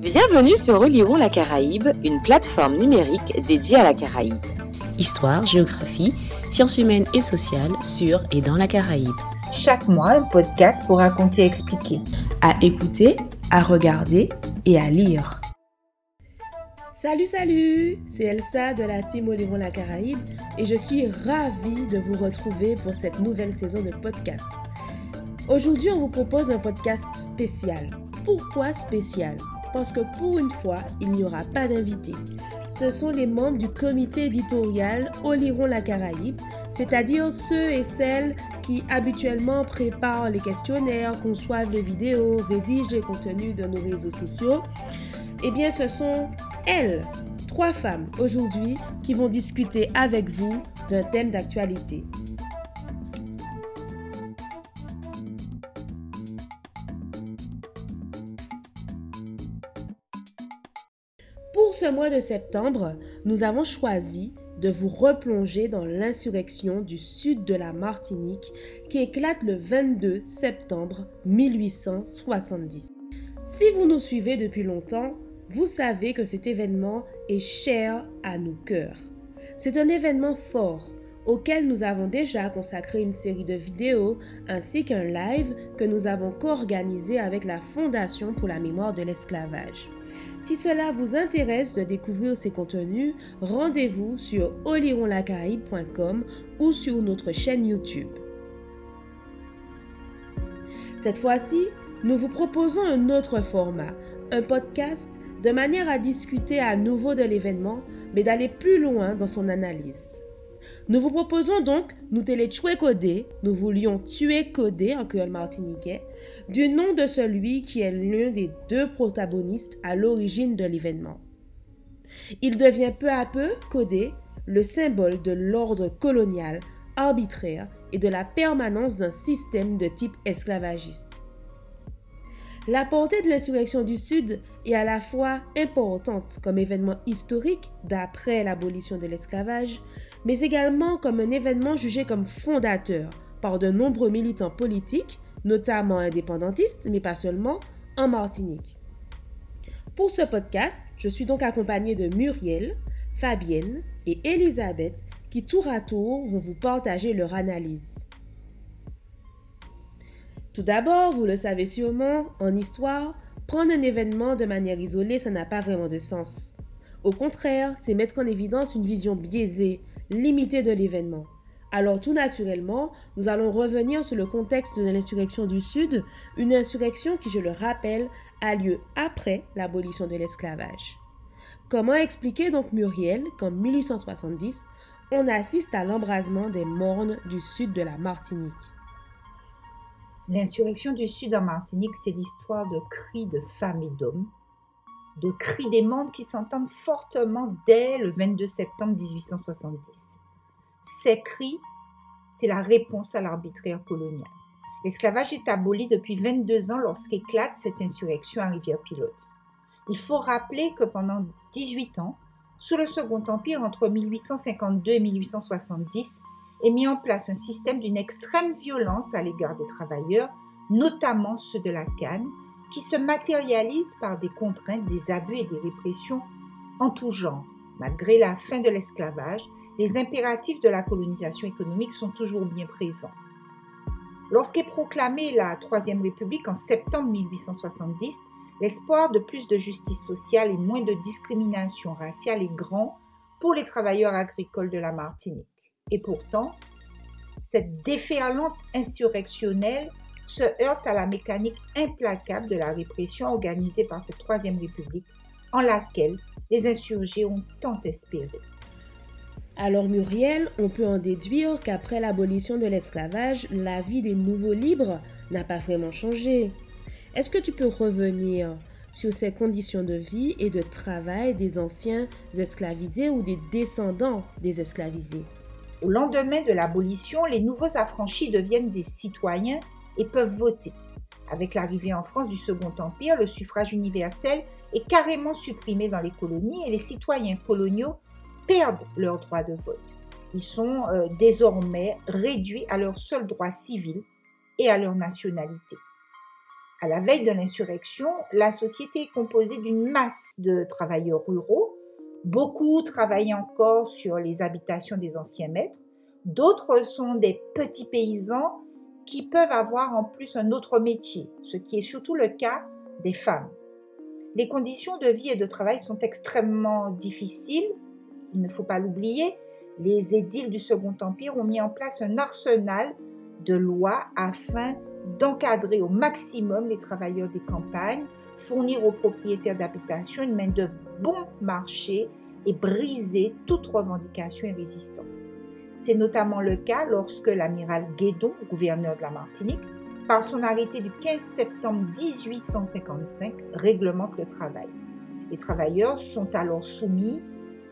Bienvenue sur Relirons la Caraïbe, une plateforme numérique dédiée à la Caraïbe. Histoire, géographie, sciences humaines et sociales sur et dans la Caraïbe. Chaque mois, un podcast pour raconter et expliquer. À écouter, à regarder et à lire. Salut, salut C'est Elsa de la team Relirons la Caraïbe et je suis ravie de vous retrouver pour cette nouvelle saison de podcast. Aujourd'hui, on vous propose un podcast spécial. Pourquoi spécial? Parce que pour une fois, il n'y aura pas d'invités. Ce sont les membres du comité éditorial Oliron la Caraïbe, c'est-à-dire ceux et celles qui habituellement préparent les questionnaires, conçoivent les vidéos, rédigent les contenus de nos réseaux sociaux. Eh bien, ce sont elles, trois femmes aujourd'hui, qui vont discuter avec vous d'un thème d'actualité. Ce mois de septembre, nous avons choisi de vous replonger dans l'insurrection du sud de la Martinique qui éclate le 22 septembre 1870. Si vous nous suivez depuis longtemps, vous savez que cet événement est cher à nos cœurs. C'est un événement fort auquel nous avons déjà consacré une série de vidéos ainsi qu'un live que nous avons co-organisé avec la Fondation pour la mémoire de l'esclavage. Si cela vous intéresse de découvrir ces contenus, rendez-vous sur olironlacaraïbe.com ou sur notre chaîne YouTube. Cette fois-ci, nous vous proposons un autre format, un podcast, de manière à discuter à nouveau de l'événement, mais d'aller plus loin dans son analyse. Nous vous proposons donc nous coder, nous voulions tuer Codé en créole martiniquais, du nom de celui qui est l'un des deux protagonistes à l'origine de l'événement. Il devient peu à peu, Codé, le symbole de l'ordre colonial, arbitraire et de la permanence d'un système de type esclavagiste. La portée de l'insurrection du Sud est à la fois importante comme événement historique d'après l'abolition de l'esclavage, mais également comme un événement jugé comme fondateur par de nombreux militants politiques, notamment indépendantistes, mais pas seulement, en Martinique. Pour ce podcast, je suis donc accompagnée de Muriel, Fabienne et Elisabeth qui tour à tour vont vous partager leur analyse. Tout d'abord, vous le savez sûrement, en histoire, prendre un événement de manière isolée, ça n'a pas vraiment de sens. Au contraire, c'est mettre en évidence une vision biaisée, limitée de l'événement. Alors tout naturellement, nous allons revenir sur le contexte de l'insurrection du Sud, une insurrection qui, je le rappelle, a lieu après l'abolition de l'esclavage. Comment expliquer donc Muriel qu'en 1870, on assiste à l'embrasement des mornes du sud de la Martinique? L'insurrection du Sud en Martinique, c'est l'histoire de cris de femmes et d'hommes, de cris des mondes qui s'entendent fortement dès le 22 septembre 1870. Ces cris, c'est la réponse à l'arbitraire colonial. L'esclavage est aboli depuis 22 ans lorsqu'éclate cette insurrection à Rivière-Pilote. Il faut rappeler que pendant 18 ans, sous le Second Empire, entre 1852 et 1870, est mis en place un système d'une extrême violence à l'égard des travailleurs, notamment ceux de la canne, qui se matérialise par des contraintes, des abus et des répressions en tout genre. Malgré la fin de l'esclavage, les impératifs de la colonisation économique sont toujours bien présents. Lorsqu'est proclamée la Troisième République en septembre 1870, l'espoir de plus de justice sociale et moins de discrimination raciale est grand pour les travailleurs agricoles de la Martinique. Et pourtant, cette déferlante insurrectionnelle se heurte à la mécanique implacable de la répression organisée par cette Troisième République, en laquelle les insurgés ont tant espéré. Alors Muriel, on peut en déduire qu'après l'abolition de l'esclavage, la vie des nouveaux libres n'a pas vraiment changé. Est-ce que tu peux revenir sur ces conditions de vie et de travail des anciens esclavisés ou des descendants des esclavisés? Au lendemain de l'abolition, les nouveaux affranchis deviennent des citoyens et peuvent voter. Avec l'arrivée en France du Second Empire, le suffrage universel est carrément supprimé dans les colonies et les citoyens coloniaux perdent leur droit de vote. Ils sont euh, désormais réduits à leur seul droit civil et à leur nationalité. À la veille de l'insurrection, la société est composée d'une masse de travailleurs ruraux. Beaucoup travaillent encore sur les habitations des anciens maîtres. D'autres sont des petits paysans qui peuvent avoir en plus un autre métier, ce qui est surtout le cas des femmes. Les conditions de vie et de travail sont extrêmement difficiles, il ne faut pas l'oublier. Les édiles du Second Empire ont mis en place un arsenal de lois afin d'encadrer au maximum les travailleurs des campagnes, fournir aux propriétaires d'habitation une main-d'œuvre bon marché et briser toute revendication et résistance. C'est notamment le cas lorsque l'amiral Guédon, gouverneur de la Martinique, par son arrêté du 15 septembre 1855, réglemente le travail. Les travailleurs sont alors soumis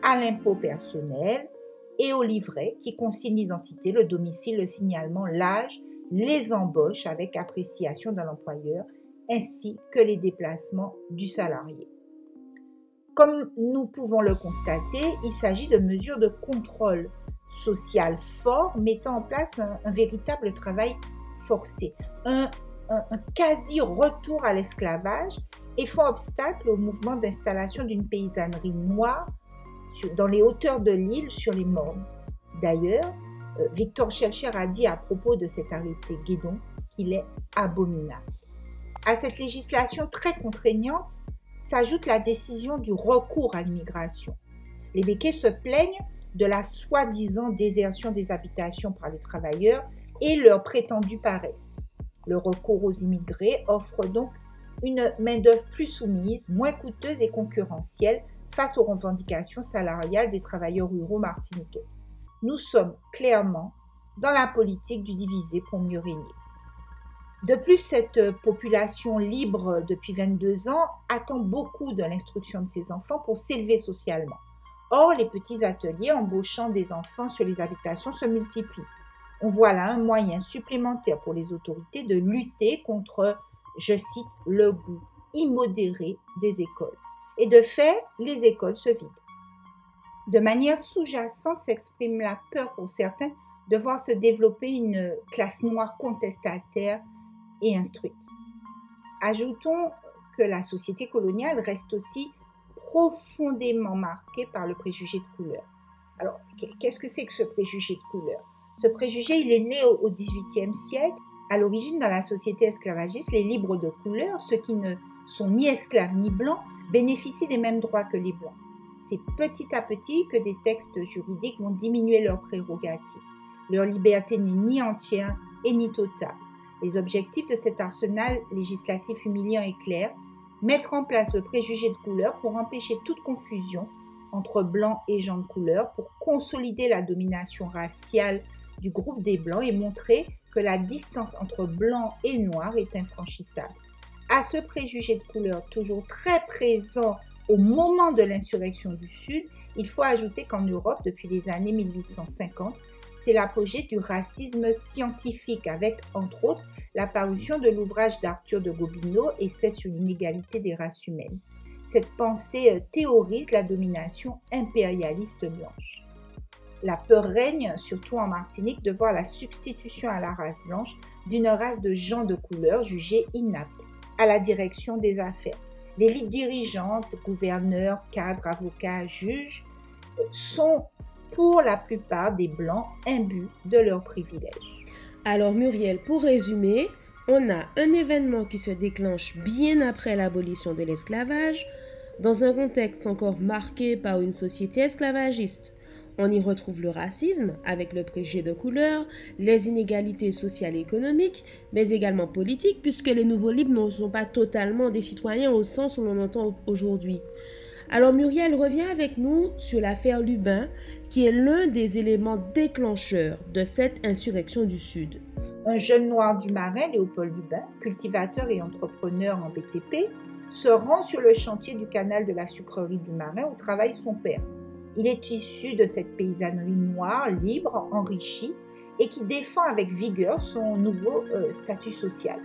à l'impôt personnel et au livret qui consigne l'identité, le domicile, le signalement, l'âge, les embauches avec appréciation de l'employeur, ainsi que les déplacements du salarié. Comme nous pouvons le constater, il s'agit de mesures de contrôle social fort mettant en place un, véritable travail forcé, un, quasi-retour à l'esclavage et font obstacle au mouvement d'installation d'une paysannerie noire dans les hauteurs de l'île sur les mornes. D'ailleurs, euh, Victor Schellcher a dit à propos de cet arrêté Guédon qu'il est abominable. À cette législation très contraignante s'ajoute la décision du recours à l'immigration. Les béquets se plaignent de la soi-disant désertion des habitations par les travailleurs et leur prétendue paresse. Le recours aux immigrés offre donc une main-d'œuvre plus soumise, moins coûteuse et concurrentielle face aux revendications salariales des travailleurs ruraux martiniquais. Nous sommes clairement dans la politique du diviser pour mieux régner. De plus, cette population libre depuis 22 ans attend beaucoup de l'instruction de ses enfants pour s'élever socialement. Or, les petits ateliers embauchant des enfants sur les habitations se multiplient. On voit là un moyen supplémentaire pour les autorités de lutter contre, je cite, le goût immodéré des écoles. Et de fait, les écoles se vident. De manière sous-jacente s'exprime la peur pour certains de voir se développer une classe noire contestataire et instruite. Ajoutons que la société coloniale reste aussi profondément marquée par le préjugé de couleur. Alors, qu'est-ce que c'est que ce préjugé de couleur? Ce préjugé, il est né au XVIIIe siècle. À l'origine, dans la société esclavagiste, les libres de couleur, ceux qui ne sont ni esclaves ni blancs, bénéficient des mêmes droits que les Blancs. C'est petit à petit que des textes juridiques vont diminuer leurs prérogatives. Leur liberté n'est ni entière et ni totale. Les objectifs de cet arsenal législatif humiliant et clair, mettre en place le préjugé de couleur pour empêcher toute confusion entre blancs et gens de couleur, pour consolider la domination raciale du groupe des blancs et montrer que la distance entre blanc et noir est infranchissable. À ce préjugé de couleur toujours très présent au moment de l'insurrection du Sud, il faut ajouter qu'en Europe, depuis les années 1850, c'est l'apogée du racisme scientifique avec, entre autres, la parution de l'ouvrage d'Arthur de Gobineau, Essai sur l'inégalité des races humaines. Cette pensée euh, théorise la domination impérialiste blanche. La peur règne, surtout en Martinique, de voir la substitution à la race blanche d'une race de gens de couleur jugés inaptes à la direction des affaires. L'élite dirigeante, gouverneurs, cadres, avocats, juges, sont pour la plupart des Blancs imbus de leurs privilèges. Alors Muriel, pour résumer, on a un événement qui se déclenche bien après l'abolition de l'esclavage, dans un contexte encore marqué par une société esclavagiste on y retrouve le racisme avec le préjugé de couleur, les inégalités sociales et économiques, mais également politiques, puisque les nouveaux libres ne sont pas totalement des citoyens au sens où l'on entend aujourd'hui. Alors Muriel revient avec nous sur l'affaire Lubin, qui est l'un des éléments déclencheurs de cette insurrection du Sud. Un jeune noir du Marais, Léopold Lubin, cultivateur et entrepreneur en BTP, se rend sur le chantier du canal de la sucrerie du Marais où travaille son père. Il est issu de cette paysannerie noire, libre, enrichie, et qui défend avec vigueur son nouveau euh, statut social.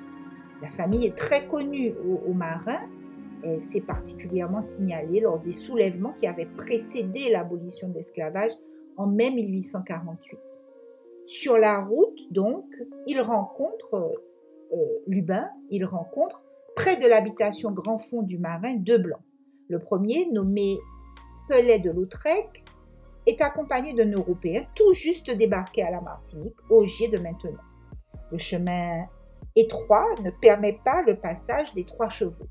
La famille est très connue aux, marins, et c'est particulièrement signalé lors des soulèvements qui avaient précédé l'abolition de l'esclavage en mai 1848. Sur la route, donc, il rencontre euh, Lubin, il rencontre Près de l'habitation Grand Fond du Marin, deux blancs. Le premier, nommé Pellet de Lautrec, est accompagné d'un Européen tout juste débarqué à la Martinique, Augier de Maintenon. Le chemin étroit ne permet pas le passage des trois chevaux.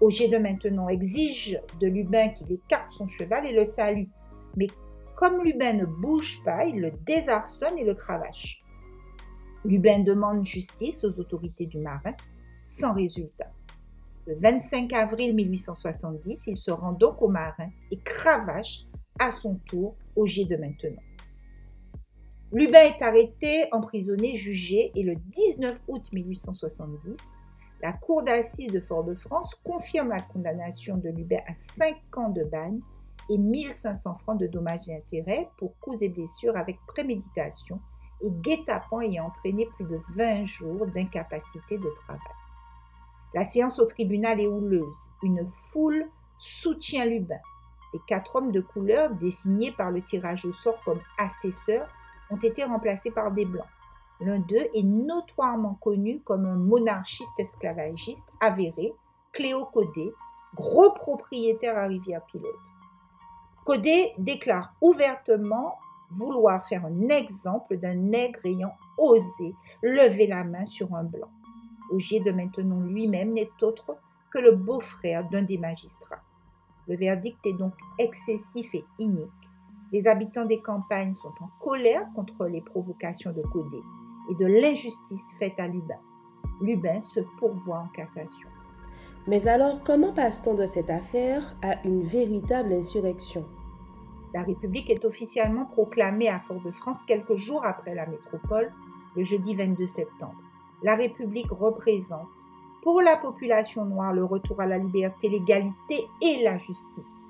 Augier de Maintenon exige de Lubin qu'il écarte son cheval et le salue. Mais comme Lubin ne bouge pas, il le désarçonne et le cravache. Lubin demande justice aux autorités du marin, sans résultat. Le 25 avril 1870, il se rend donc au marin et cravache à son tour Augier de Maintenon. Lubin est arrêté, emprisonné, jugé et le 19 août 1870, la Cour d'assises de Fort-de-France confirme la condamnation de Lubin à 5 ans de bagne et 1500 francs de dommages et intérêts pour coups et blessures avec préméditation et guet-apens ayant entraîné plus de 20 jours d'incapacité de travail. La séance au tribunal est houleuse. Une foule soutient Lubin. Les quatre hommes de couleur, désignés par le tirage au sort comme assesseurs, ont été remplacés par des blancs. L'un d'eux est notoirement connu comme un monarchiste esclavagiste avéré, Cléo Codé, gros propriétaire à Rivière-Pilote. Codé déclare ouvertement vouloir faire un exemple d'un nègre ayant osé lever la main sur un blanc. Augier de Maintenon lui-même n'est autre que le beau-frère d'un des magistrats. Le verdict est donc excessif et inique. Les habitants des campagnes sont en colère contre les provocations de Codé et de l'injustice faite à Lubin. Lubin se pourvoit en cassation. Mais alors, comment passe-t-on de cette affaire à une véritable insurrection? La République est officiellement proclamée à Fort-de-France quelques jours après la métropole, le jeudi 22 septembre. La République représente pour la population noire le retour à la liberté, l'égalité et la justice.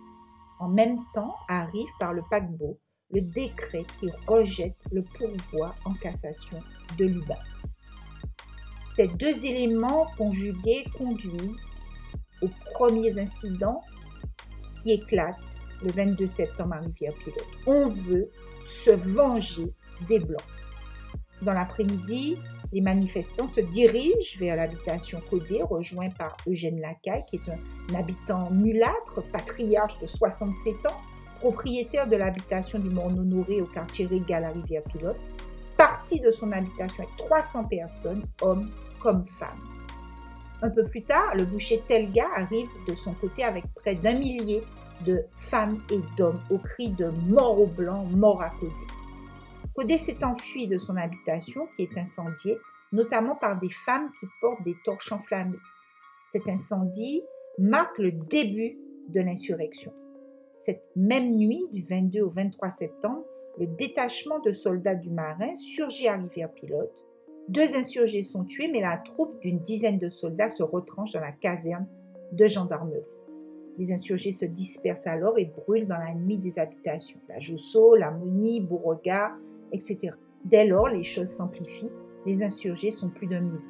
En même temps arrive par le paquebot le décret qui rejette le pourvoi en cassation de Lubin. Ces deux éléments conjugués conduisent aux premiers incidents qui éclatent le 22 septembre à Rivière-Pilote. On veut se venger des Blancs. Dans l'après-midi, les manifestants se dirigent vers l'habitation Codé, rejoint par Eugène Lacaille, qui est un habitant mulâtre, patriarche de 67 ans, propriétaire de l'habitation du Mont Honoré au quartier Régal à Rivière-Pilote, parti de son habitation avec 300 personnes, hommes comme femmes. Un peu plus tard, le boucher Telga arrive de son côté avec près d'un millier de femmes et d'hommes au cri de mort aux blancs, mort à Codé. Codé s'est enfui de son habitation qui est incendiée, notamment par des femmes qui portent des torches enflammées. Cet incendie marque le début de l'insurrection. Cette même nuit, du 22 au 23 septembre, le détachement de soldats du marin surgit à Rivière-Pilote. Deux insurgés sont tués, mais la troupe d'une dizaine de soldats se retranche dans la caserne de gendarmerie. Les insurgés se dispersent alors et brûlent dans la nuit des habitations, la Jousseau, la Monie, Beauregard, etc. Dès lors, les choses s'amplifient. Les insurgés sont plus d'un millier.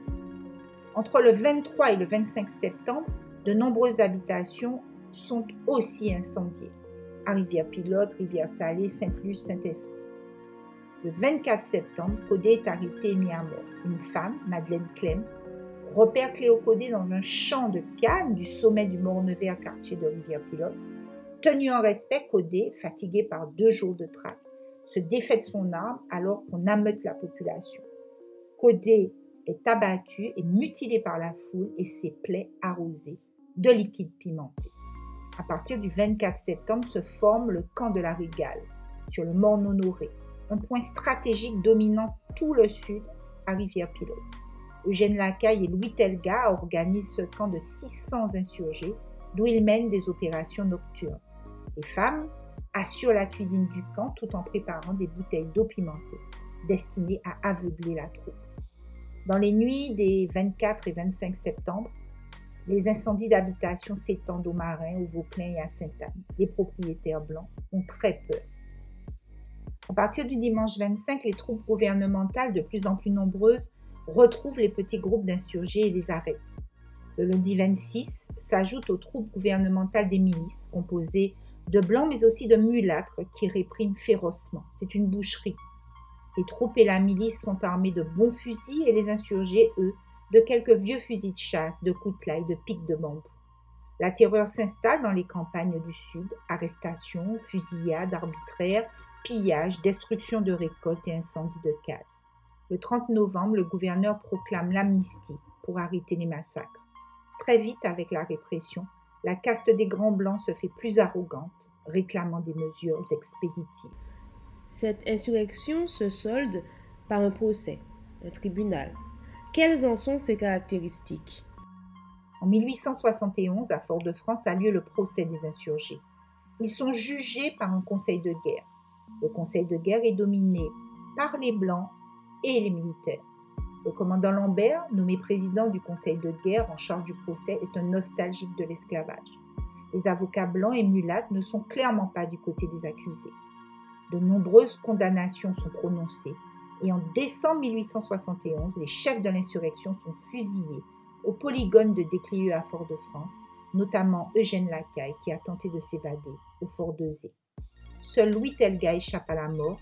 Entre le 23 et le 25 septembre, de nombreuses habitations sont aussi incendiées. À Rivière-Pilote, Rivière-Salée, Sainte-Luce, Saint-Esprit. Le 24 septembre, Codé est arrêté et mis à mort. Une femme, Madeleine Clem, repère Cléo Codé dans un champ de canne du sommet du Mont-Nevers, quartier de Rivière-Pilote. Tenu en respect, Codé, fatigué par deux jours de traque, se défait de son arme alors qu'on ameute la population. Codé est abattu et mutilé par la foule et ses plaies arrosées de liquide pimenté. À partir du 24 septembre se forme le camp de la Régale, sur le Mont Honoré, un point stratégique dominant tout le sud à Rivière-Pilote. Eugène Lacaille et Louis Telga organisent ce camp de 600 insurgés, d'où ils mènent des opérations nocturnes. Les femmes assurent la cuisine du camp tout en préparant des bouteilles d'eau pimentée, destinées à aveugler la troupe. Dans les nuits des 24 et 25 septembre, les incendies d'habitation s'étendent aux marins, au Vauclin et à Sainte-Anne. Les propriétaires blancs ont très peur. À partir du dimanche 25, les troupes gouvernementales, de plus en plus nombreuses, retrouvent les petits groupes d'insurgés et les arrêtent. Le lundi 26 s'ajoute aux troupes gouvernementales des milices, composées de blancs mais aussi de mulâtres qui répriment férocement. C'est une boucherie. Les troupes et la milice sont armés de bons fusils et les insurgés, eux, de quelques vieux fusils de chasse, de coutelas et de pics de bambou. La terreur s'installe dans les campagnes du Sud, arrestations, fusillades arbitraires, pillages, destruction de récoltes et incendies de cases. Le 30 novembre, le gouverneur proclame l'amnistie pour arrêter les massacres. Très vite, avec la répression, la caste des Grands Blancs se fait plus arrogante, réclamant des mesures expéditives. Cette insurrection se solde par un procès, un tribunal. Quelles en sont ses caractéristiques? En 1871, à Fort-de-France a lieu le procès des insurgés. Ils sont jugés par un conseil de guerre. Le conseil de guerre est dominé par les Blancs et les militaires. Le commandant Lambert, nommé président du conseil de guerre en charge du procès, est un nostalgique de l'esclavage. Les avocats blancs et mulattes ne sont clairement pas du côté des accusés. De nombreuses condamnations sont prononcées et en décembre 1871, les chefs de l'insurrection sont fusillés au polygone de Déclieux à Fort-de-France, notamment Eugène Lacaille qui a tenté de s'évader au fort de Zé. Seul Louis Telga échappe à la mort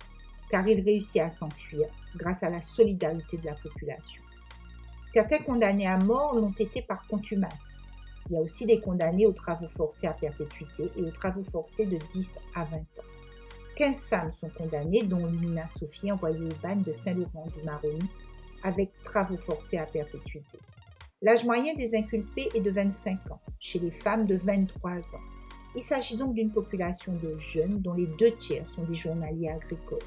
car il réussit à s'enfuir grâce à la solidarité de la population. Certains condamnés à mort l'ont été par contumace. Il y a aussi des condamnés aux travaux forcés à perpétuité et aux travaux forcés de 10 à 20 ans. 15 femmes sont condamnées, dont Lumina Sophie envoyée au bagne de Saint-Laurent du Maroni avec travaux forcés à perpétuité. L'âge moyen des inculpés est de 25 ans, chez les femmes de 23 ans. Il s'agit donc d'une population de jeunes dont les deux tiers sont des journaliers agricoles.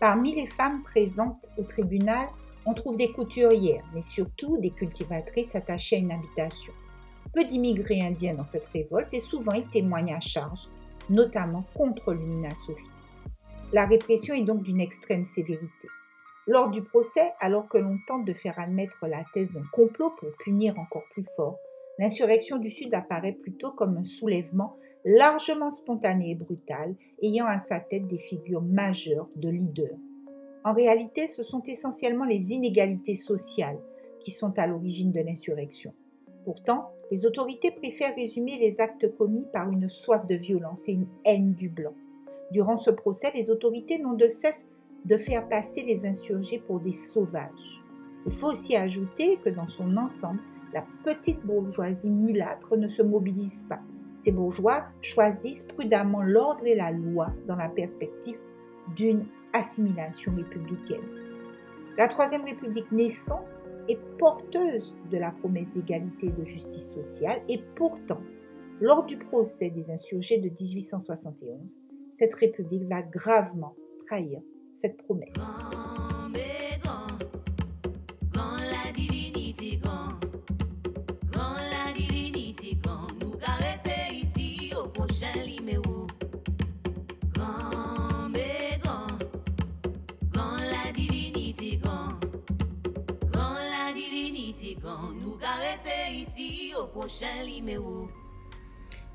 Parmi les femmes présentes au tribunal, on trouve des couturières, mais surtout des cultivatrices attachées à une habitation. Peu d'immigrés indiens dans cette révolte et souvent ils témoignent à charge, notamment contre Lumina Sophie. La répression est donc d'une extrême sévérité. Lors du procès, alors que l'on tente de faire admettre la thèse d'un complot pour punir encore plus fort, l'insurrection du Sud apparaît plutôt comme un soulèvement largement spontané et brutal, ayant à sa tête des figures majeures de leaders. En réalité, ce sont essentiellement les inégalités sociales qui sont à l'origine de l'insurrection. Pourtant, les autorités préfèrent résumer les actes commis par une soif de violence et une haine du blanc. Durant ce procès, les autorités n'ont de cesse de faire passer les insurgés pour des sauvages. Il faut aussi ajouter que dans son ensemble, la petite bourgeoisie mulâtre ne se mobilise pas. Ces bourgeois choisissent prudemment l'ordre et la loi dans la perspective d'une assimilation républicaine. La Troisième République naissante est porteuse de la promesse d'égalité et de justice sociale et pourtant, lors du procès des insurgés de 1871, cette République va gravement trahir cette promesse.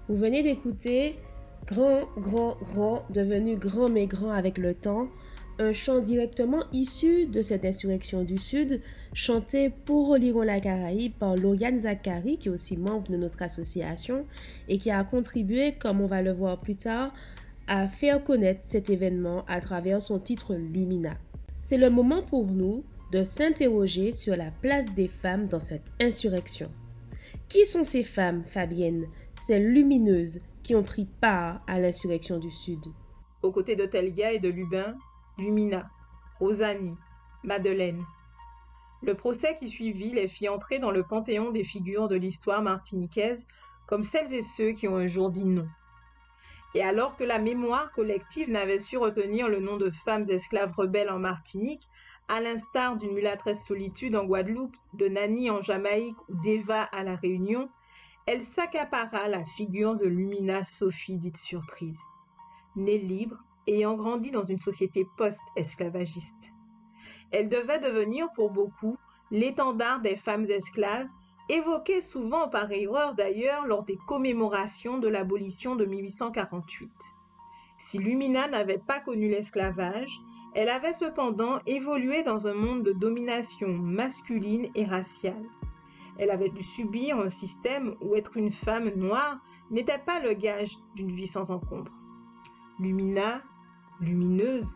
Vous venez d'écouter Grand, grand, grand, devenu grand mais grand avec le temps, un chant directement issu de cette insurrection du Sud, chanté pour Oliron la Caraïbe par Lauriane Zachary, qui est aussi membre de notre association et qui a contribué, comme on va le voir plus tard, à faire connaître cet événement à travers son titre Lumina. C'est le moment pour nous de s'interroger sur la place des femmes dans cette insurrection. Qui sont ces femmes, Fabienne, ces lumineuses qui ont pris part à l'insurrection du Sud? Aux côtés de Telga et de Lubin, Lumina, Rosani, Madeleine. Le procès qui suivit les fit entrer dans le panthéon des figures de l'histoire martiniquaise comme celles et ceux qui ont un jour dit non. Et alors que la mémoire collective n'avait su retenir le nom de femmes esclaves rebelles en Martinique, à l'instar d'une mulâtresse solitude en Guadeloupe, de Nani en Jamaïque ou d'Eva à La Réunion, elle s'accapara la figure de Lumina Sophie dite surprise. Née libre, ayant grandi dans une société post-esclavagiste. Elle devait devenir pour beaucoup l'étendard des femmes esclaves, évoquée souvent par erreur d'ailleurs lors des commémorations de l'abolition de 1848. Si Lumina n'avait pas connu l'esclavage, elle avait cependant évolué dans un monde de domination masculine et raciale. Elle avait dû subir un système où être une femme noire n'était pas le gage d'une vie sans encombre. Lumina, lumineuse,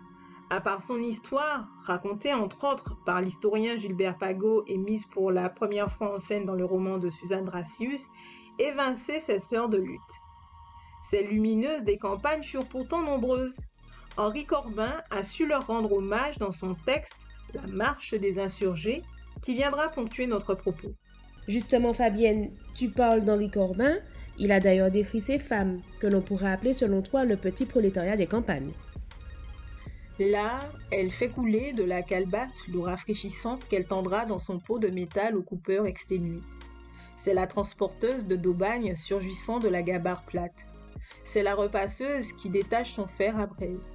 À part son histoire, racontée entre autres par l'historien Gilbert Pagot et mise pour la première fois en scène dans le roman de Suzanne Dracius, évinçait ses sœurs de lutte. Ces lumineuses des campagnes furent pourtant nombreuses. Henri Corbin a su leur rendre hommage dans son texte La marche des insurgés, qui viendra ponctuer notre propos. Justement, Fabienne, tu parles d'Henri Corbin. Il a d'ailleurs décrit ces femmes, que l'on pourrait appeler selon toi le petit prolétariat des campagnes. Là, elle fait couler de la calebasse l'eau rafraîchissante qu'elle tendra dans son pot de métal au coupeur exténué. C'est la transporteuse de d'aubagne surgissant de la gabarre plate. C'est la repasseuse qui détache son fer à braise.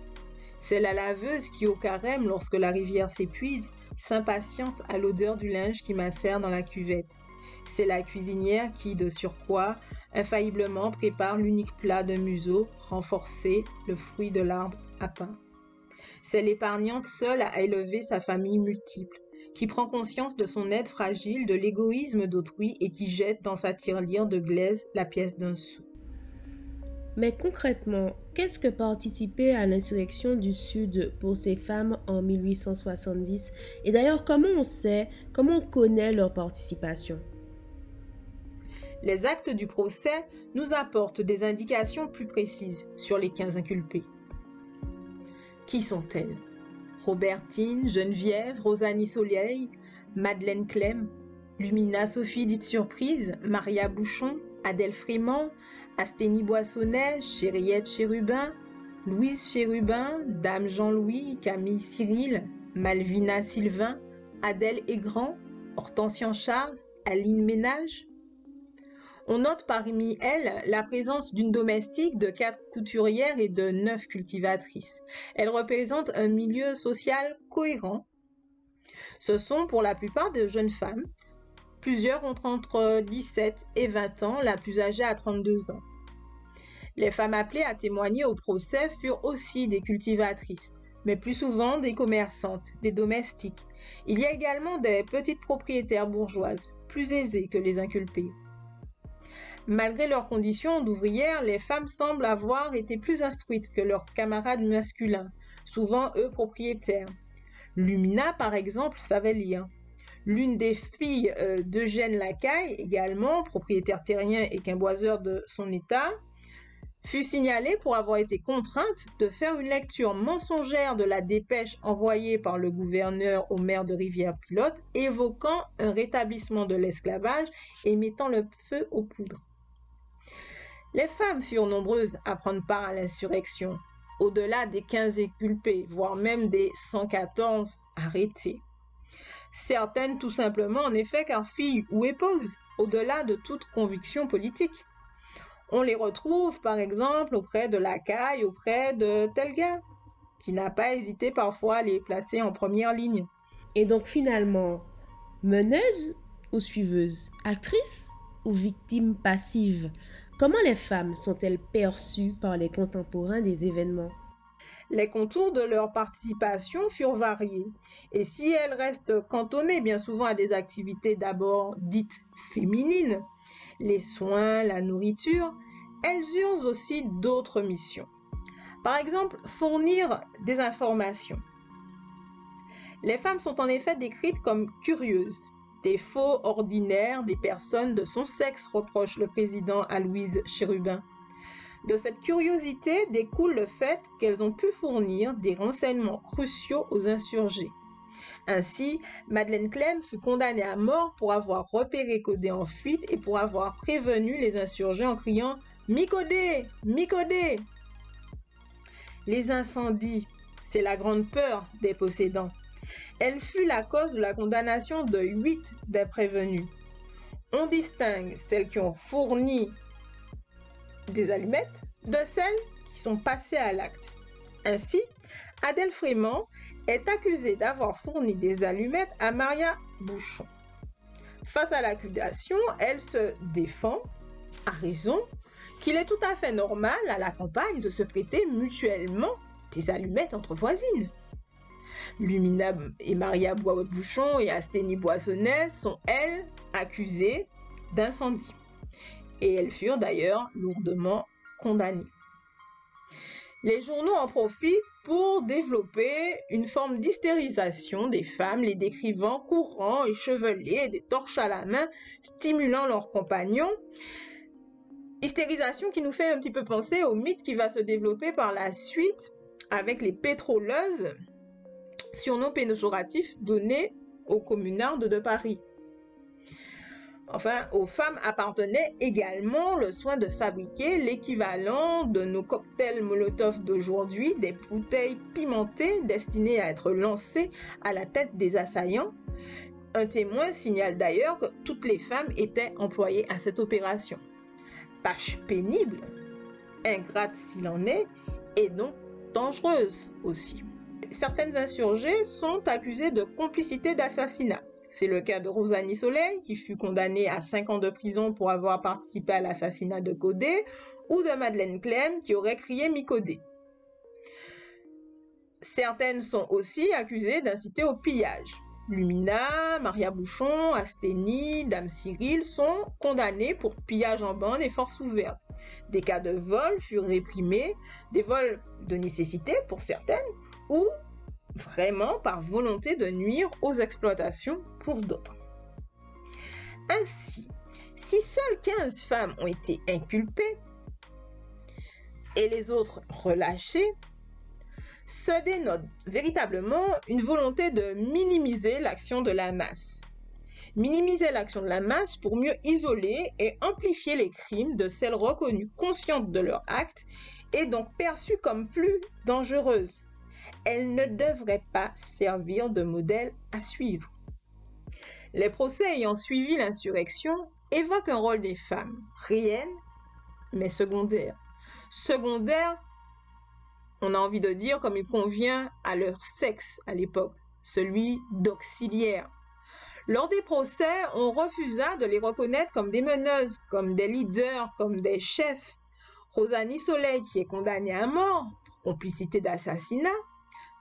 C'est la laveuse qui, au carême, lorsque la rivière s'épuise, s'impatiente à l'odeur du linge qui macère dans la cuvette. C'est la cuisinière qui, de surcroît, infailliblement prépare l'unique plat d'un museau renforcé, le fruit de l'arbre à pain. C'est l'épargnante seule à élever sa famille multiple, qui prend conscience de son aide fragile, de l'égoïsme d'autrui et qui jette dans sa tirelire de glaise la pièce d'un sou. Mais concrètement, qu'est-ce que participer à l'insurrection du Sud pour ces femmes en 1870 Et d'ailleurs, comment on sait, comment on connaît leur participation? Les actes du procès nous apportent des indications plus précises sur les 15 inculpés. Qui sont-elles? Robertine, Geneviève, Rosanie Soleil, Madeleine Clem, Lumina Sophie dite surprise, Maria Bouchon, Adèle Frémont, Asténie Boissonnet, Chériette Chérubin, Louise Chérubin, Dame Jean-Louis, Camille Cyril, Malvina Sylvain, Adèle Aigrand, Hortensian Charles, Aline Ménage, on note parmi elles la présence d'une domestique, de quatre couturières et de neuf cultivatrices. Elles représentent un milieu social cohérent. Ce sont pour la plupart de jeunes femmes. Plusieurs ont entre 17 et 20 ans, la plus âgée à 32 ans. Les femmes appelées à témoigner au procès furent aussi des cultivatrices, mais plus souvent des commerçantes, des domestiques. Il y a également des petites propriétaires bourgeoises, plus aisées que les inculpées. Malgré leurs conditions d'ouvrières, les femmes semblent avoir été plus instruites que leurs camarades masculins, souvent eux propriétaires. Lumina, par exemple, savait lire. L'une des filles euh, d'Eugène Lacaille, également propriétaire terrien et quimboiseur de son état, fut signalée pour avoir été contrainte de faire une lecture mensongère de la dépêche envoyée par le gouverneur au maire de Rivière-Pilote évoquant un rétablissement de l'esclavage et mettant le feu aux poudres. Les femmes furent nombreuses à prendre part à l'insurrection, au-delà des 15 inculpés, voire même des 114 arrêtés. Certaines tout simplement en effet car filles ou épouses, au-delà de toute conviction politique. On les retrouve par exemple auprès de la caille, auprès de Telga, qui n'a pas hésité parfois à les placer en première ligne. Et donc finalement, meneuse ou suiveuse, actrice ou victime passive Comment les femmes sont-elles perçues par les contemporains des événements? Les contours de leur participation furent variés, et si elles restent cantonnées bien souvent à des activités d'abord dites féminines, les soins, la nourriture, elles eurent aussi d'autres missions. Par exemple, fournir des informations. Les femmes sont en effet décrites comme curieuses, Défaut ordinaire des personnes de son sexe, reproche le président à Louise Chérubin. De cette curiosité découle le fait qu'elles ont pu fournir des renseignements cruciaux aux insurgés. Ainsi, Madeleine Clem fut condamnée à mort pour avoir repéré Codé en fuite et pour avoir prévenu les insurgés en criant Micodé Micodé Les incendies, c'est la grande peur des possédants. Elle fut la cause de la condamnation de huit des prévenus. On distingue celles qui ont fourni des allumettes de celles qui sont passées à l'acte. Ainsi, Adèle Frémont est accusée d'avoir fourni des allumettes à Maria Bouchon. Face à l'accusation, elle se défend, à raison, qu'il est tout à fait normal à la campagne de se prêter mutuellement des allumettes entre voisines. Lumina et Maria Bois-Bouchon et Asténie Boissonnet sont, elles, accusées d'incendie. Et elles furent d'ailleurs lourdement condamnées. Les journaux en profitent pour développer une forme d'hystérisation des femmes, les décrivant courant, échevelées, des torches à la main, stimulant leurs compagnons. Hystérisation qui nous fait un petit peu penser au mythe qui va se développer par la suite avec les pétroleuses, surnom péjoratif donné aux communardes de Paris. Enfin, aux femmes appartenait également le soin de fabriquer l'équivalent de nos cocktails Molotov d'aujourd'hui, des bouteilles pimentées destinées à être lancées à la tête des assaillants. Un témoin signale d'ailleurs que toutes les femmes étaient employées à cette opération. Tâche pénible, ingrate s'il en est, et donc dangereuse aussi. Certaines insurgées sont accusées de complicité d'assassinat. C'est le cas de Rosalie Soleil, qui fut condamnée à 5 ans de prison pour avoir participé à l'assassinat de Codé, ou de Madeleine Clem, qui aurait crié Micodé. Certaines sont aussi accusées d'inciter au pillage. Lumina, Maria Bouchon, Asténie, Dame Cyril sont condamnées pour pillage en bande et force ouverte. Des cas de vol furent réprimés, des vols de nécessité pour certaines, ou vraiment par volonté de nuire aux exploitations pour d'autres. Ainsi, si seules 15 femmes ont été inculpées et les autres relâchées, se dénote véritablement une volonté de minimiser l'action de la masse. Minimiser l'action de la masse pour mieux isoler et amplifier les crimes de celles reconnues conscientes de leur acte et donc perçues comme plus dangereuses elle ne devrait pas servir de modèle à suivre. Les procès ayant suivi l'insurrection évoquent un rôle des femmes, réel, mais secondaire. Secondaire, on a envie de dire comme il convient à leur sexe à l'époque, celui d'auxiliaire. Lors des procès, on refusa de les reconnaître comme des meneuses, comme des leaders, comme des chefs. Rosanie Soleil, qui est condamnée à mort pour complicité d'assassinat,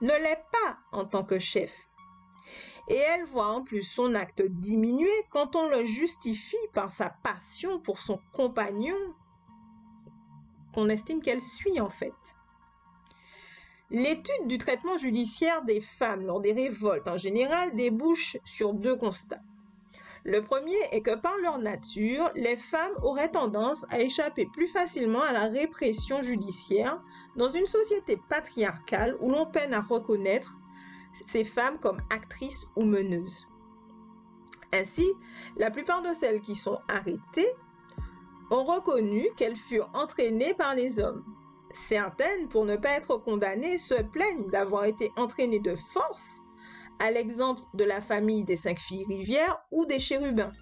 ne l'est pas en tant que chef. Et elle voit en plus son acte diminuer quand on le justifie par sa passion pour son compagnon qu'on estime qu'elle suit en fait. L'étude du traitement judiciaire des femmes lors des révoltes en général débouche sur deux constats. Le premier est que par leur nature, les femmes auraient tendance à échapper plus facilement à la répression judiciaire dans une société patriarcale où l'on peine à reconnaître ces femmes comme actrices ou meneuses. Ainsi, la plupart de celles qui sont arrêtées ont reconnu qu'elles furent entraînées par les hommes. Certaines, pour ne pas être condamnées, se plaignent d'avoir été entraînées de force à l'exemple de la famille des cinq filles rivières ou des chérubins.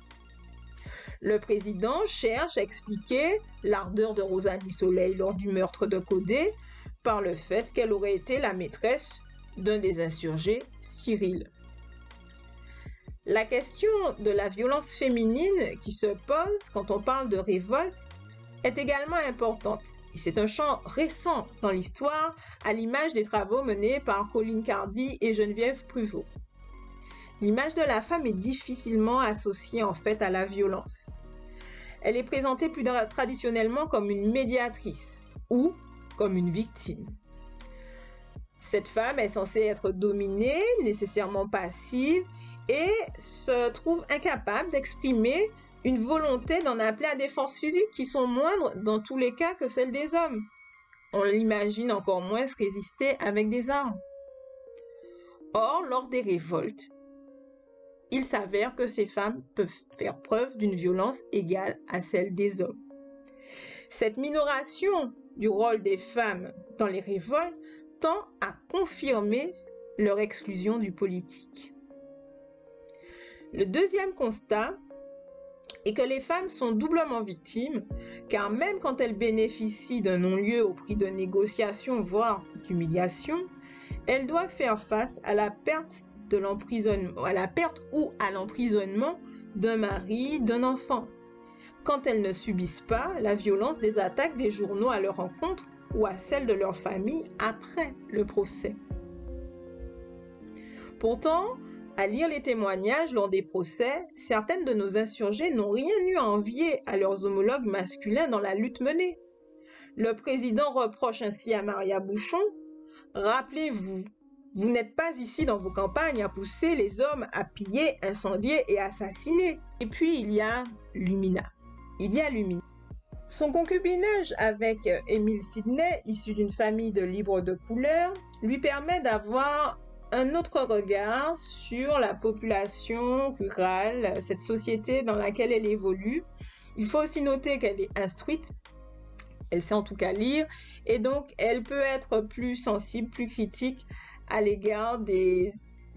Le président cherche à expliquer l'ardeur de Rosalie Soleil lors du meurtre de Codé par le fait qu'elle aurait été la maîtresse d'un des insurgés, Cyril. La question de la violence féminine qui se pose quand on parle de révolte est également importante c'est un champ récent dans l'histoire, à l'image des travaux menés par Colline Cardy et Geneviève Pruvot. L'image de la femme est difficilement associée en fait à la violence. Elle est présentée plus traditionnellement comme une médiatrice ou comme une victime. Cette femme est censée être dominée, nécessairement passive, et se trouve incapable d'exprimer une volonté d'en appeler à des forces physiques qui sont moindres dans tous les cas que celles des hommes. On l'imagine encore moins se résister avec des armes. Or, lors des révoltes, il s'avère que ces femmes peuvent faire preuve d'une violence égale à celle des hommes. Cette minoration du rôle des femmes dans les révoltes tend à confirmer leur exclusion du politique. Le deuxième constat et que les femmes sont doublement victimes, car même quand elles bénéficient d'un non-lieu au prix de négociations, voire d'humiliation, elles doivent faire face à la perte de l'emprisonnement, à la perte ou à l'emprisonnement d'un mari, d'un enfant, quand elles ne subissent pas la violence des attaques des journaux à leur encontre ou à celle de leur famille après le procès. Pourtant, à lire les témoignages lors des procès, certaines de nos insurgés n'ont rien eu à envier à leurs homologues masculins dans la lutte menée. Le président reproche ainsi à Maria Bouchon Rappelez-vous, vous n'êtes pas ici dans vos campagnes à pousser les hommes à piller, incendier et assassiner. Et puis il y a Lumina. Il y a Lumina. Son concubinage avec Émile Sidney, issu d'une famille de libres de couleur, lui permet d'avoir un autre regard sur la population rurale, cette société dans laquelle elle évolue. Il faut aussi noter qu'elle est instruite, elle sait en tout cas lire, et donc elle peut être plus sensible, plus critique à l'égard des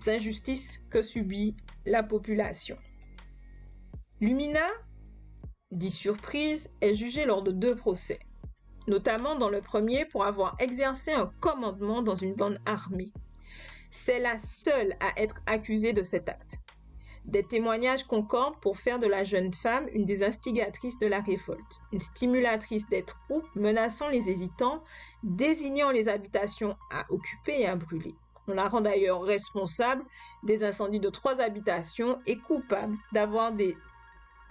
injustices que subit la population. Lumina, dit surprise, est jugée lors de deux procès, notamment dans le premier pour avoir exercé un commandement dans une bande armée. C'est la seule à être accusée de cet acte. Des témoignages concordent pour faire de la jeune femme une des instigatrices de la révolte, une stimulatrice des troupes menaçant les hésitants, désignant les habitations à occuper et à brûler. On la rend d'ailleurs responsable des incendies de trois habitations et coupable d'avoir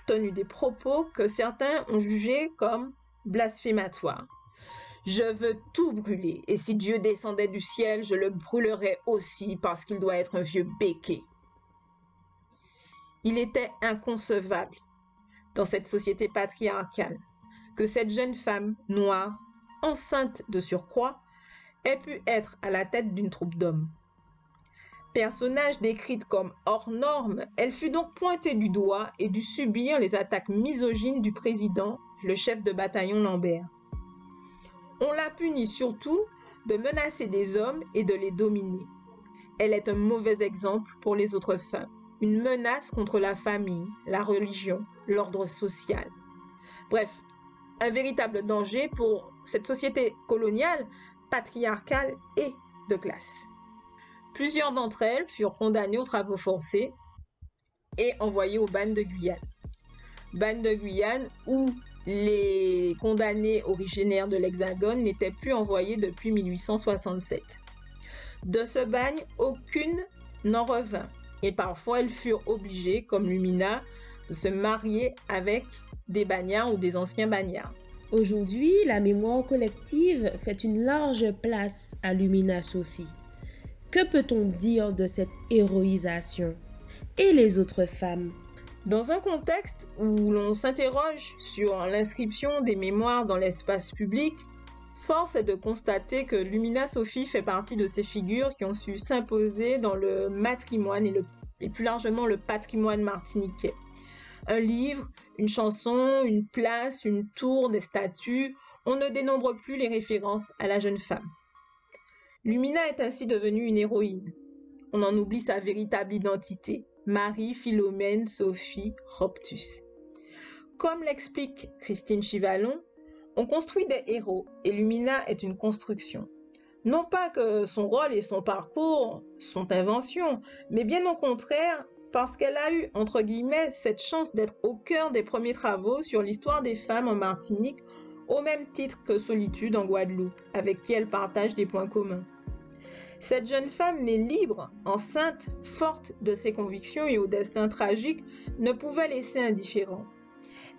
tenu des propos que certains ont jugés comme blasphématoires. Je veux tout brûler, et si Dieu descendait du ciel, je le brûlerais aussi parce qu'il doit être un vieux béquet. Il était inconcevable dans cette société patriarcale que cette jeune femme noire, enceinte de surcroît, ait pu être à la tête d'une troupe d'hommes. Personnage décrite comme hors norme, elle fut donc pointée du doigt et dut subir les attaques misogynes du président, le chef de bataillon Lambert. On la punit surtout de menacer des hommes et de les dominer. Elle est un mauvais exemple pour les autres femmes une menace contre la famille, la religion, l'ordre social. Bref, un véritable danger pour cette société coloniale, patriarcale et de classe. Plusieurs d'entre elles furent condamnées aux travaux forcés et envoyées au ban de Guyane. Ban de Guyane où les condamnés originaires de l'Hexagone n'étaient plus envoyés depuis 1867. De ce bagne, aucune n'en revint et parfois elles furent obligées, comme Lumina, de se marier avec des bagnards ou des anciens bagnards. Aujourd'hui, la mémoire collective fait une large place à Lumina Sophie. Que peut-on dire de cette héroïsation? Et les autres femmes? Dans un contexte où l'on s'interroge sur l'inscription des mémoires dans l'espace public, Force est de constater que Lumina Sophie fait partie de ces figures qui ont su s'imposer dans le matrimoine et, et plus largement le patrimoine martiniquais. Un livre, une chanson, une place, une tour, des statues, on ne dénombre plus les références à la jeune femme. Lumina est ainsi devenue une héroïne. On en oublie sa véritable identité, Marie Philomène Sophie Roptus. Comme l'explique Christine Chivalon, on construit des héros et Lumina est une construction. Non pas que son rôle et son parcours sont inventions, mais bien au contraire parce qu'elle a eu, entre guillemets, cette chance d'être au cœur des premiers travaux sur l'histoire des femmes en Martinique, au même titre que Solitude en Guadeloupe, avec qui elle partage des points communs. Cette jeune femme née libre, enceinte, forte de ses convictions et au destin tragique, ne pouvait laisser indifférent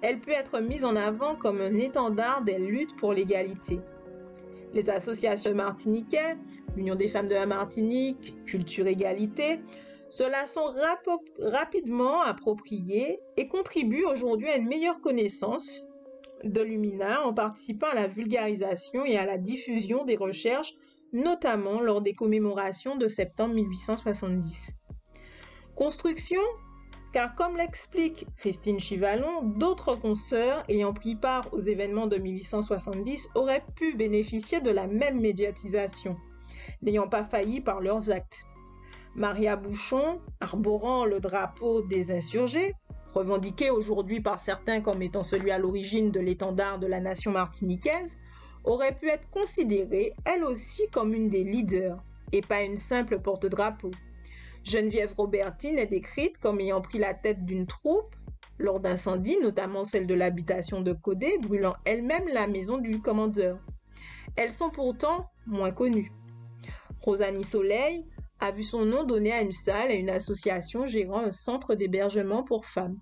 elle peut être mise en avant comme un étendard des luttes pour l'égalité. Les associations martiniquais, l'Union des femmes de la Martinique, Culture Égalité, cela sont rapidement appropriées et contribuent aujourd'hui à une meilleure connaissance de Lumina en participant à la vulgarisation et à la diffusion des recherches, notamment lors des commémorations de septembre 1870. Construction car comme l'explique Christine Chivalon, d'autres consoeurs ayant pris part aux événements de 1870 auraient pu bénéficier de la même médiatisation, n'ayant pas failli par leurs actes. Maria Bouchon, arborant le drapeau des insurgés, revendiqué aujourd'hui par certains comme étant celui à l'origine de l'étendard de la nation martiniquaise, aurait pu être considérée elle aussi comme une des leaders et pas une simple porte-drapeau. Geneviève Robertine est décrite comme ayant pris la tête d'une troupe lors d'incendies, notamment celle de l'habitation de Codé, brûlant elle-même la maison du commandeur. Elles sont pourtant moins connues. Rosalie Soleil a vu son nom donné à une salle et une association gérant un centre d'hébergement pour femmes.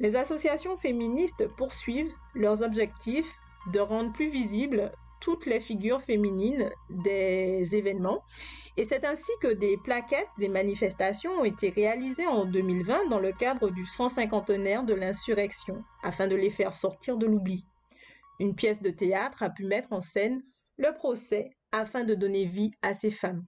Les associations féministes poursuivent leurs objectifs de rendre plus visibles toutes les figures féminines des événements. Et c'est ainsi que des plaquettes des manifestations ont été réalisées en 2020 dans le cadre du 150 de l'insurrection, afin de les faire sortir de l'oubli. Une pièce de théâtre a pu mettre en scène le procès afin de donner vie à ces femmes.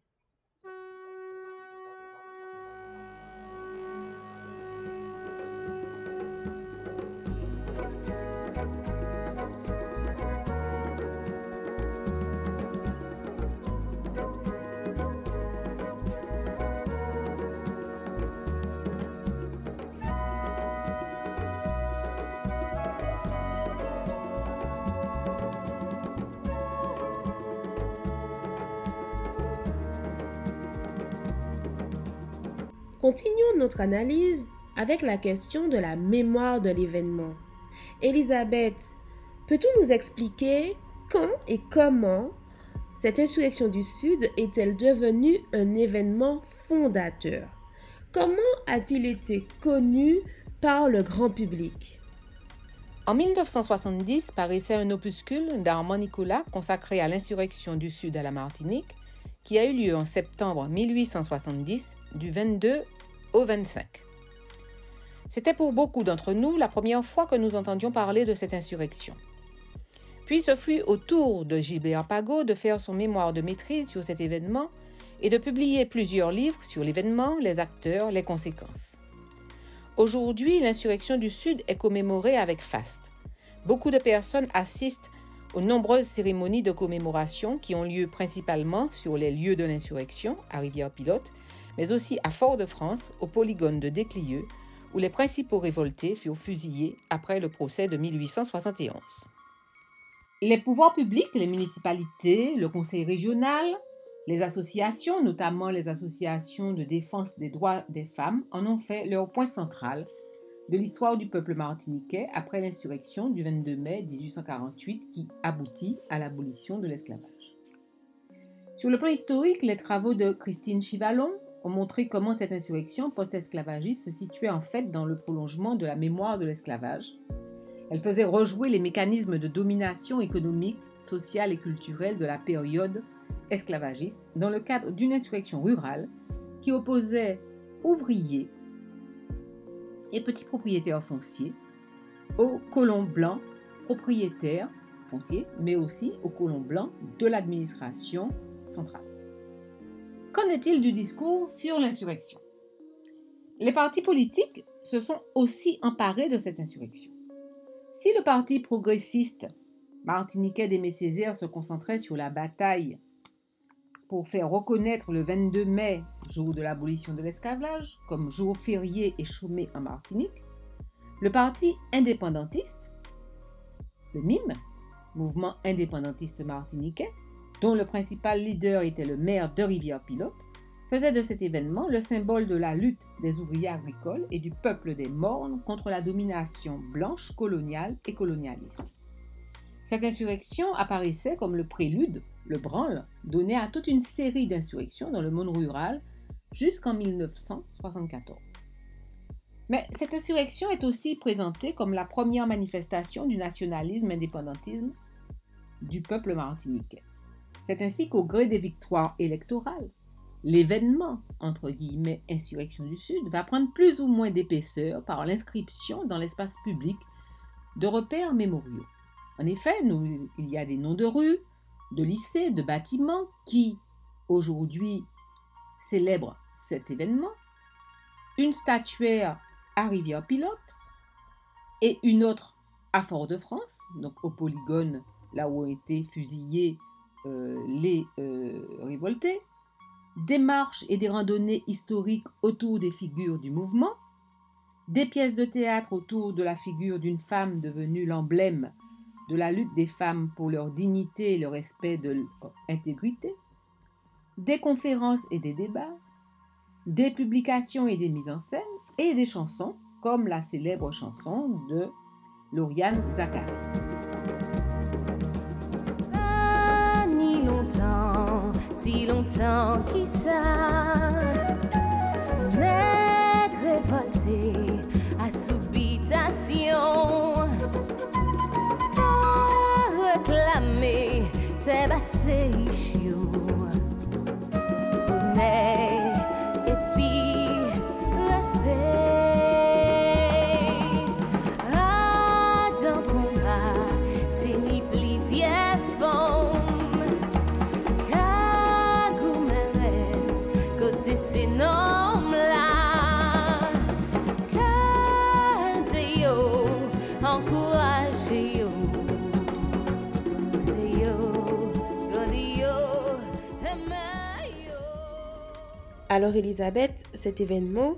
Notre analyse avec la question de la mémoire de l'événement. Elisabeth, peux-tu nous expliquer quand et comment cette insurrection du Sud est-elle devenue un événement fondateur? Comment a-t-il été connu par le grand public? En 1970 paraissait un opuscule d'Armand Nicolas consacré à l'insurrection du Sud à la Martinique qui a eu lieu en septembre 1870 du 22 au 25. C'était pour beaucoup d'entre nous la première fois que nous entendions parler de cette insurrection. Puis ce fut au tour de Gilbert Pagot de faire son mémoire de maîtrise sur cet événement et de publier plusieurs livres sur l'événement, les acteurs, les conséquences. Aujourd'hui, l'insurrection du Sud est commémorée avec faste. Beaucoup de personnes assistent aux nombreuses cérémonies de commémoration qui ont lieu principalement sur les lieux de l'insurrection, à Rivière-Pilote, mais aussi à Fort-de-France, au polygone de Déclieux, où les principaux révoltés furent fusillés après le procès de 1871. Les pouvoirs publics, les municipalités, le conseil régional, les associations, notamment les associations de défense des droits des femmes, en ont fait leur point central de l'histoire du peuple martiniquais après l'insurrection du 22 mai 1848 qui aboutit à l'abolition de l'esclavage. Sur le plan historique, les travaux de Christine Chivalon, ont montré comment cette insurrection post-esclavagiste se situait en fait dans le prolongement de la mémoire de l'esclavage. Elle faisait rejouer les mécanismes de domination économique, sociale et culturelle de la période esclavagiste dans le cadre d'une insurrection rurale qui opposait ouvriers et petits propriétaires fonciers aux colons blancs propriétaires fonciers, mais aussi aux colons blancs de l'administration centrale. Qu'en est-il du discours sur l'insurrection? Les partis politiques se sont aussi emparés de cette insurrection. Si le parti progressiste martiniquais d'Aimé Césaire se concentrait sur la bataille pour faire reconnaître le 22 mai, jour de l'abolition de l'esclavage, comme jour férié et chômé en Martinique, le parti indépendantiste, le MIM, Mouvement indépendantiste martiniquais, dont le principal leader était le maire de Rivière-Pilote, faisait de cet événement le symbole de la lutte des ouvriers agricoles et du peuple des Mornes contre la domination blanche coloniale et colonialiste. Cette insurrection apparaissait comme le prélude, le branle, donné à toute une série d'insurrections dans le monde rural jusqu'en 1974. Mais cette insurrection est aussi présentée comme la première manifestation du nationalisme indépendantisme du peuple martiniquais. C'est ainsi qu'au gré des victoires électorales, l'événement, entre guillemets, insurrection du Sud, va prendre plus ou moins d'épaisseur par l'inscription dans l'espace public de repères mémoriaux. En effet, il y a des noms de rues, de lycées, de bâtiments qui, aujourd'hui, célèbrent cet événement. Une statuaire à Rivière-Pilote et une autre à Fort-de-France, donc au polygone, là où ont été fusillés les euh, révoltés, des marches et des randonnées historiques autour des figures du mouvement, des pièces de théâtre autour de la figure d'une femme devenue l'emblème de la lutte des femmes pour leur dignité et le respect de leur intégrité, des conférences et des débats, des publications et des mises en scène, et des chansons, comme la célèbre chanson de Lauriane Zachary. Longtemps qui ça Alors Elisabeth, cet événement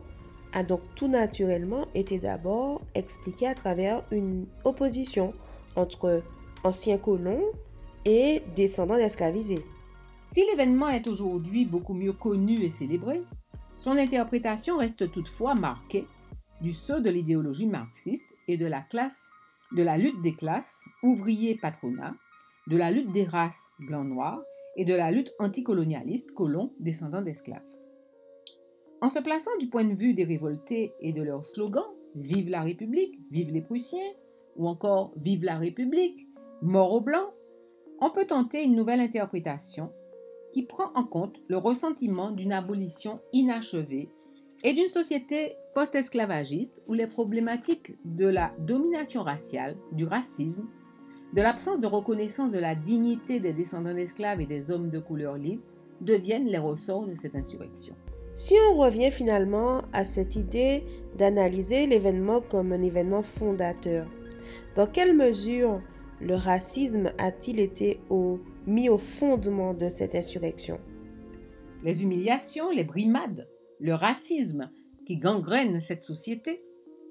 a donc tout naturellement été d'abord expliqué à travers une opposition entre anciens colons et descendants d'esclavisés. Si l'événement est aujourd'hui beaucoup mieux connu et célébré, son interprétation reste toutefois marquée du sceau de l'idéologie marxiste et de la lutte des classes, ouvriers patronat, de la lutte des races blanc-noir et de la lutte anticolonialiste colons descendants d'esclaves. En se plaçant du point de vue des révoltés et de leur slogan Vive la République, vive les Prussiens, ou encore Vive la République, mort aux Blancs, on peut tenter une nouvelle interprétation qui prend en compte le ressentiment d'une abolition inachevée et d'une société post-esclavagiste où les problématiques de la domination raciale, du racisme, de l'absence de reconnaissance de la dignité des descendants d'esclaves et des hommes de couleur libre deviennent les ressorts de cette insurrection. Si on revient finalement à cette idée d'analyser l'événement comme un événement fondateur, dans quelle mesure le racisme a-t-il été mis au fondement de cette insurrection? Les humiliations, les brimades, le racisme qui gangrènent cette société,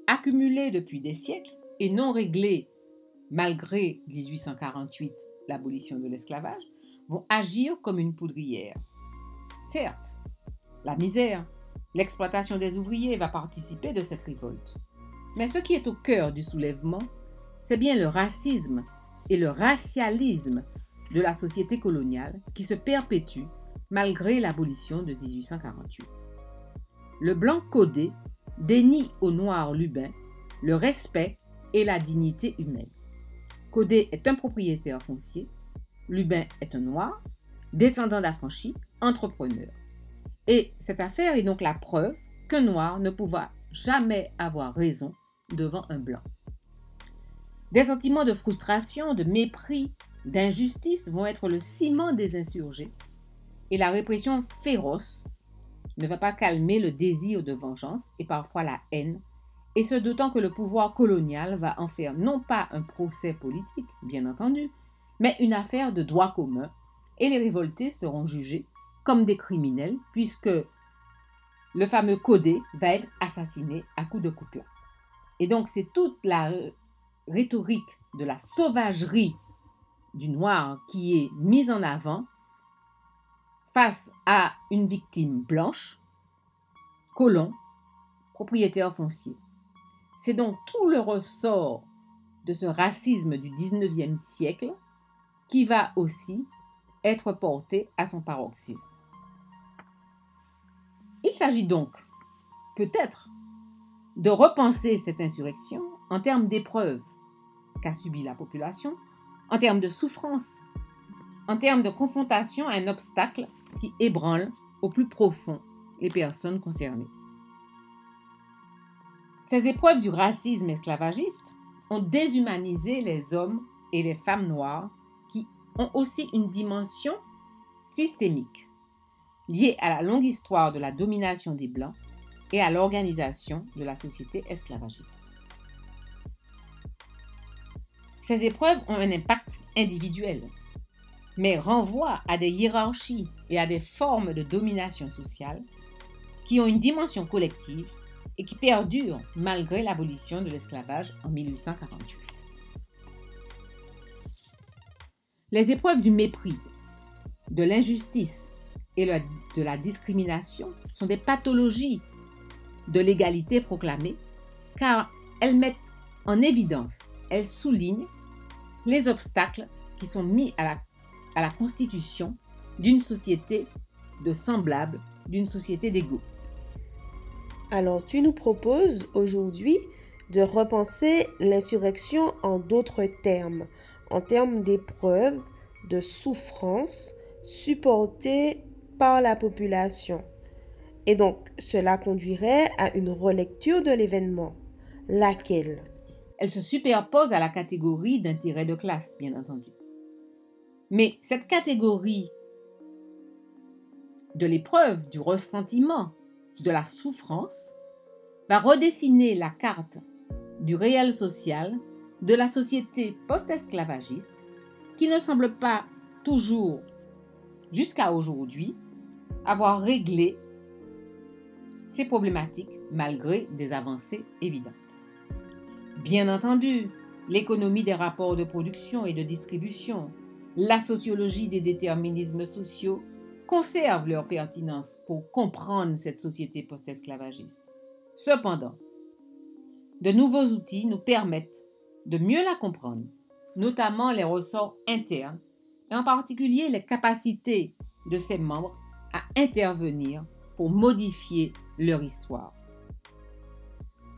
accumulés depuis des siècles et non réglés malgré 1848, l'abolition de l'esclavage, vont agir comme une poudrière. Certes, la misère, l'exploitation des ouvriers va participer de cette révolte. Mais ce qui est au cœur du soulèvement, c'est bien le racisme et le racialisme de la société coloniale qui se perpétue malgré l'abolition de 1848. Le blanc codé dénie au noir lubin le respect et la dignité humaine. Codé est un propriétaire foncier, Lubin est un noir, descendant d'affranchis, entrepreneur. Et cette affaire est donc la preuve qu'un noir ne pourra jamais avoir raison devant un blanc. Des sentiments de frustration, de mépris, d'injustice vont être le ciment des insurgés et la répression féroce ne va pas calmer le désir de vengeance et parfois la haine, et ce d'autant que le pouvoir colonial va en faire non pas un procès politique, bien entendu, mais une affaire de droit commun, et les révoltés seront jugés comme des criminels, puisque le fameux Codé va être assassiné à coups de coutelas. Et donc c'est toute la rhétorique de la sauvagerie du noir qui est mise en avant face à une victime blanche, colon, propriétaire foncier. C'est donc tout le ressort de ce racisme du 19e siècle qui va aussi être porté à son paroxysme. Il s'agit donc peut-être de repenser cette insurrection en termes d'épreuves qu'a subi la population, en termes de souffrance, en termes de confrontation à un obstacle qui ébranle au plus profond les personnes concernées. Ces épreuves du racisme esclavagiste ont déshumanisé les hommes et les femmes noires qui ont aussi une dimension systémique liée à la longue histoire de la domination des Blancs et à l'organisation de la société esclavagiste. Ces épreuves ont un impact individuel, mais renvoient à des hiérarchies et à des formes de domination sociale qui ont une dimension collective et qui perdurent malgré l'abolition de l'esclavage en 1848. Les épreuves du mépris, de l'injustice et de la discrimination sont des pathologies de l'égalité proclamée car elles mettent en évidence, elles soulignent les obstacles qui sont mis à la, à la constitution d'une société de semblables, d'une société d'égaux. Alors, tu nous proposes aujourd'hui de repenser l'insurrection en d'autres termes, en termes d'épreuves, de souffrances supportées par la population. Et donc, cela conduirait à une relecture de l'événement. Laquelle? Elle se superpose à la catégorie d'intérêt de classe, bien entendu. Mais cette catégorie de l'épreuve, du ressentiment, de la souffrance, va redessiner la carte du réel social de la société post-esclavagiste qui ne semble pas toujours, jusqu'à aujourd'hui, avoir réglé ces problématiques malgré des avancées évidentes. Bien entendu, l'économie des rapports de production et de distribution, la sociologie des déterminismes sociaux conservent leur pertinence pour comprendre cette société post-esclavagiste. Cependant, de nouveaux outils nous permettent de mieux la comprendre, notamment les ressorts internes et en particulier les capacités de ses membres à intervenir pour modifier leur histoire.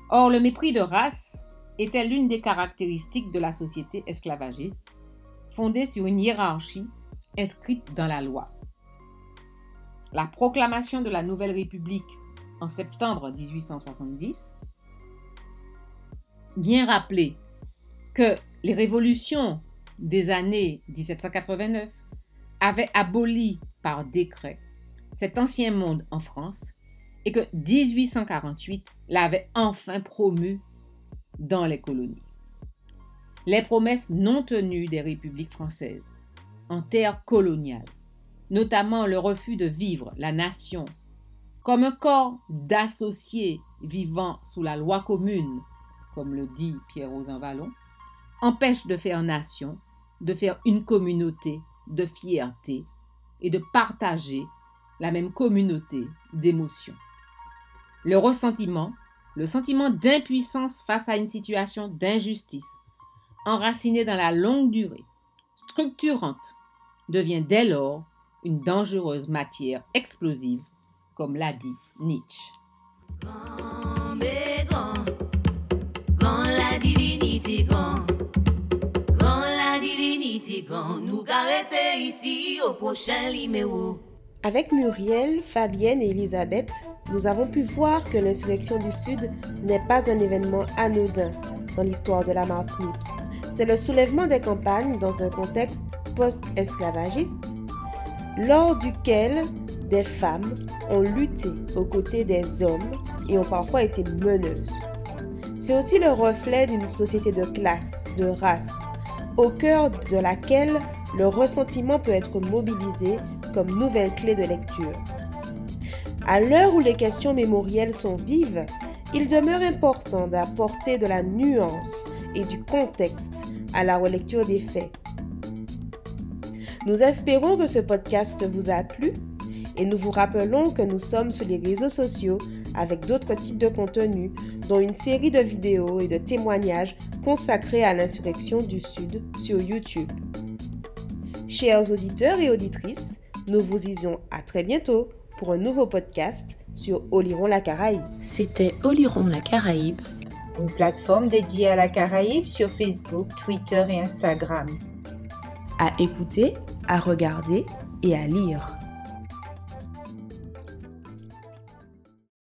Or, le mépris de race était l'une des caractéristiques de la société esclavagiste, fondée sur une hiérarchie inscrite dans la loi. La proclamation de la Nouvelle République en septembre 1870 vient rappeler que les révolutions des années 1789 avaient aboli par décret cet ancien monde en France et que 1848 l'avait enfin promu dans les colonies. Les promesses non tenues des républiques françaises en terre coloniale, notamment le refus de vivre la nation comme un corps d'associés vivant sous la loi commune, comme le dit Pierre Rosan Vallon, empêchent de faire nation, de faire une communauté de fierté et de partager la même communauté d'émotions. Le ressentiment, le sentiment d'impuissance face à une situation d'injustice, enraciné dans la longue durée, structurante, devient dès lors une dangereuse matière explosive, comme l'a dit Nietzsche. Avec Muriel, Fabienne et Elisabeth, nous avons pu voir que l'insurrection du Sud n'est pas un événement anodin dans l'histoire de la Martinique. C'est le soulèvement des campagnes dans un contexte post-esclavagiste, lors duquel des femmes ont lutté aux côtés des hommes et ont parfois été meneuses. C'est aussi le reflet d'une société de classe, de race, au cœur de laquelle le ressentiment peut être mobilisé comme nouvelle clé de lecture. À l'heure où les questions mémorielles sont vives, il demeure important d'apporter de la nuance et du contexte à la relecture des faits. Nous espérons que ce podcast vous a plu et nous vous rappelons que nous sommes sur les réseaux sociaux avec d'autres types de contenus, dont une série de vidéos et de témoignages consacrés à l'insurrection du Sud sur YouTube. Chers auditeurs et auditrices, nous vous disons à très bientôt pour un nouveau podcast sur Oliron la Caraïbe. C'était Oliron la Caraïbe. Une plateforme dédiée à la Caraïbe sur Facebook, Twitter et Instagram. À écouter, à regarder et à lire.